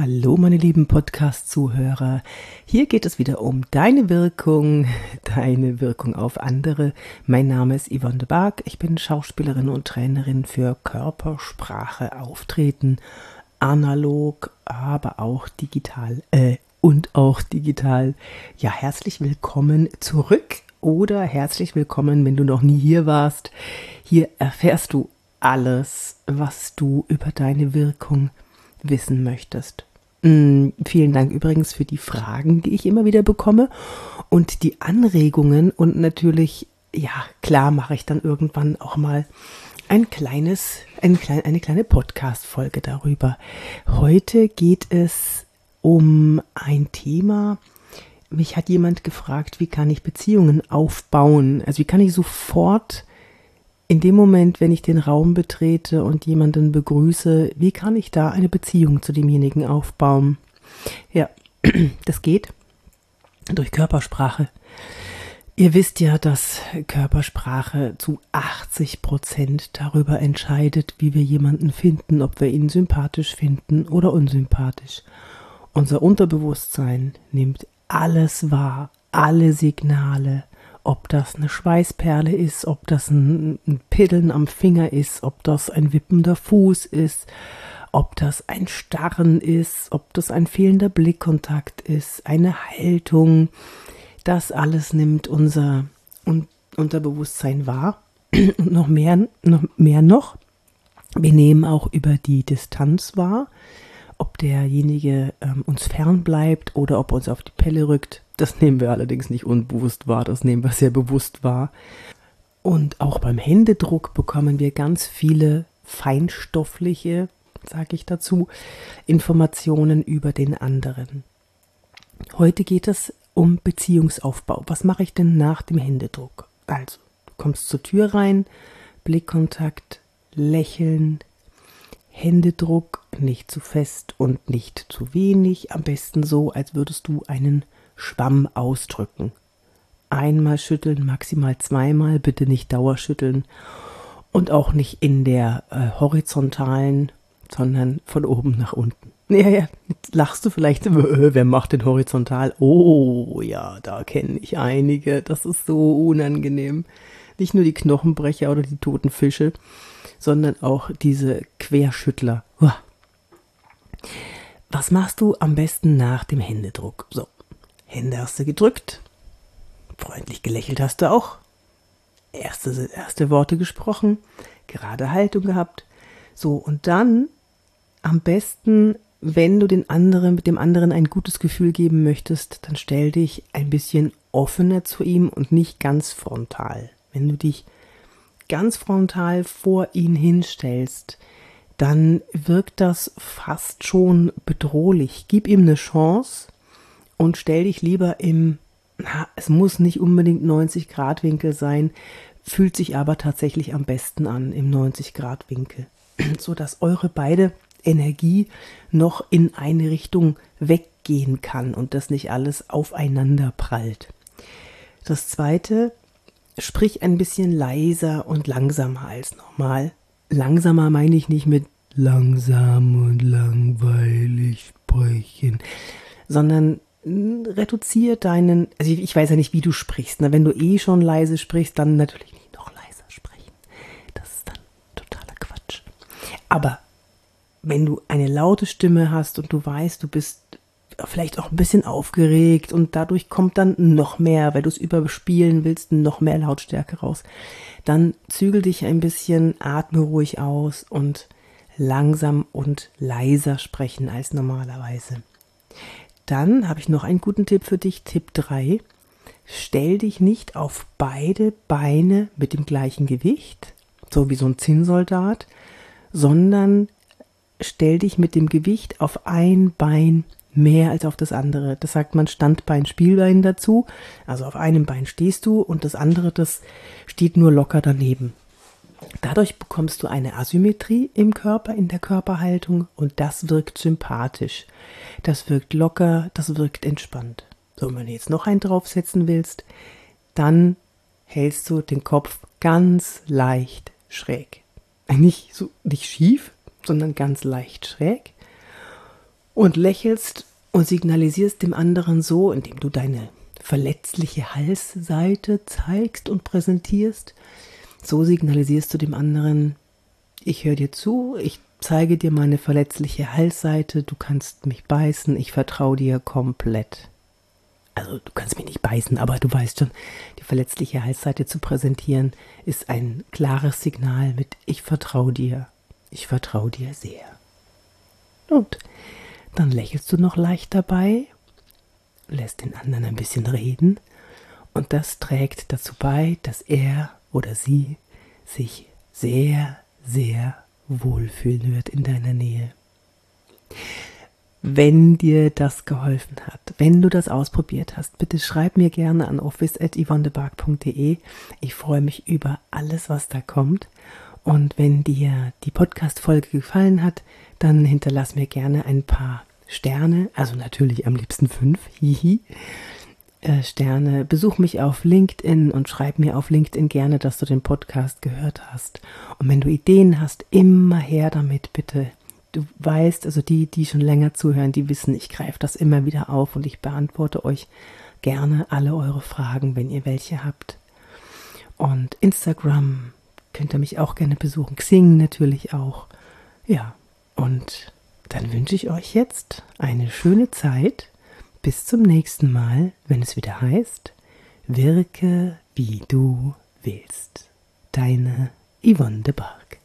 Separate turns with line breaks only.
Hallo meine lieben Podcast-Zuhörer. Hier geht es wieder um deine Wirkung, deine Wirkung auf andere. Mein Name ist Yvonne de Barg. Ich bin Schauspielerin und Trainerin für Körpersprache, Auftreten, analog, aber auch digital. Äh, und auch digital. Ja, herzlich willkommen zurück oder herzlich willkommen, wenn du noch nie hier warst. Hier erfährst du alles, was du über deine Wirkung wissen möchtest. Mm, vielen Dank übrigens für die Fragen, die ich immer wieder bekomme und die Anregungen und natürlich, ja, klar mache ich dann irgendwann auch mal ein kleines, ein klein, eine kleine Podcast-Folge darüber. Heute geht es um ein Thema. Mich hat jemand gefragt, wie kann ich Beziehungen aufbauen? Also wie kann ich sofort in dem Moment, wenn ich den Raum betrete und jemanden begrüße, wie kann ich da eine Beziehung zu demjenigen aufbauen? Ja, das geht durch Körpersprache. Ihr wisst ja, dass Körpersprache zu 80 Prozent darüber entscheidet, wie wir jemanden finden, ob wir ihn sympathisch finden oder unsympathisch. Unser Unterbewusstsein nimmt alles wahr, alle Signale, ob das eine Schweißperle ist, ob das ein, ein Piddeln am Finger ist, ob das ein wippender Fuß ist, ob das ein Starren ist, ob das ein fehlender Blickkontakt ist, eine Haltung. Das alles nimmt unser Unterbewusstsein wahr. Und noch mehr, noch mehr noch, wir nehmen auch über die Distanz wahr, ob derjenige ähm, uns fern bleibt oder ob er uns auf die Pelle rückt. Das nehmen wir allerdings nicht unbewusst wahr, das nehmen wir sehr bewusst wahr. Und auch beim Händedruck bekommen wir ganz viele feinstoffliche, sage ich dazu, Informationen über den anderen. Heute geht es um Beziehungsaufbau. Was mache ich denn nach dem Händedruck? Also, du kommst zur Tür rein, Blickkontakt, Lächeln, Händedruck, nicht zu fest und nicht zu wenig, am besten so, als würdest du einen Schwamm ausdrücken. Einmal schütteln, maximal zweimal, bitte nicht dauerschütteln und auch nicht in der äh, horizontalen, sondern von oben nach unten. Ja, ja, jetzt lachst du vielleicht, äh, wer macht den horizontal? Oh, ja, da kenne ich einige, das ist so unangenehm. Nicht nur die Knochenbrecher oder die toten Fische, sondern auch diese Querschüttler. Was machst du am besten nach dem Händedruck? So, Hände hast du gedrückt. Freundlich gelächelt hast du auch. Erste, erste Worte gesprochen. Gerade Haltung gehabt. So, und dann am besten, wenn du den anderen, mit dem anderen ein gutes Gefühl geben möchtest, dann stell dich ein bisschen offener zu ihm und nicht ganz frontal. Wenn du dich ganz frontal vor ihn hinstellst, dann wirkt das fast schon bedrohlich. Gib ihm eine Chance, und stell dich lieber im, na, es muss nicht unbedingt 90 Grad Winkel sein, fühlt sich aber tatsächlich am besten an im 90 Grad Winkel, so dass eure beide Energie noch in eine Richtung weggehen kann und das nicht alles aufeinander prallt. Das zweite, sprich ein bisschen leiser und langsamer als normal. Langsamer meine ich nicht mit langsam und langweilig sprechen, sondern reduziere deinen, also ich, ich, weiß ja nicht, wie du sprichst. Ne? Wenn du eh schon leise sprichst, dann natürlich nicht noch leiser sprechen. Das ist dann totaler Quatsch. Aber wenn du eine laute Stimme hast und du weißt, du bist vielleicht auch ein bisschen aufgeregt und dadurch kommt dann noch mehr, weil du es überspielen willst, noch mehr Lautstärke raus, dann zügel dich ein bisschen, atme ruhig aus und langsam und leiser sprechen als normalerweise. Dann habe ich noch einen guten Tipp für dich. Tipp 3. Stell dich nicht auf beide Beine mit dem gleichen Gewicht, so wie so ein Zinnsoldat, sondern stell dich mit dem Gewicht auf ein Bein mehr als auf das andere. Das sagt man Standbein, Spielbein dazu. Also auf einem Bein stehst du und das andere, das steht nur locker daneben. Dadurch bekommst du eine Asymmetrie im Körper, in der Körperhaltung und das wirkt sympathisch. Das wirkt locker, das wirkt entspannt. So, wenn du jetzt noch einen draufsetzen willst, dann hältst du den Kopf ganz leicht schräg. Nicht so nicht schief, sondern ganz leicht schräg. und lächelst und signalisierst dem anderen so, indem du deine verletzliche Halsseite zeigst und präsentierst. So signalisierst du dem anderen, ich höre dir zu, ich zeige dir meine verletzliche Halsseite, du kannst mich beißen, ich vertraue dir komplett. Also du kannst mich nicht beißen, aber du weißt schon, die verletzliche Halsseite zu präsentieren ist ein klares Signal mit ich vertraue dir, ich vertraue dir sehr. Und dann lächelst du noch leicht dabei, lässt den anderen ein bisschen reden und das trägt dazu bei, dass er oder sie sich sehr, sehr wohlfühlen wird in deiner Nähe. Wenn dir das geholfen hat, wenn du das ausprobiert hast, bitte schreib mir gerne an office.yvonnebark.de. Ich freue mich über alles, was da kommt. Und wenn dir die Podcast-Folge gefallen hat, dann hinterlass mir gerne ein paar Sterne, also natürlich am liebsten fünf, hihi. Äh, Sterne. Besuch mich auf LinkedIn und schreib mir auf LinkedIn gerne, dass du den Podcast gehört hast. Und wenn du Ideen hast, immer her damit, bitte. Du weißt, also die, die schon länger zuhören, die wissen, ich greife das immer wieder auf und ich beantworte euch gerne alle eure Fragen, wenn ihr welche habt. Und Instagram könnt ihr mich auch gerne besuchen. Xing natürlich auch. Ja, und dann wünsche ich euch jetzt eine schöne Zeit bis zum nächsten Mal, wenn es wieder heißt, wirke wie du willst. Deine Yvonne de Barg.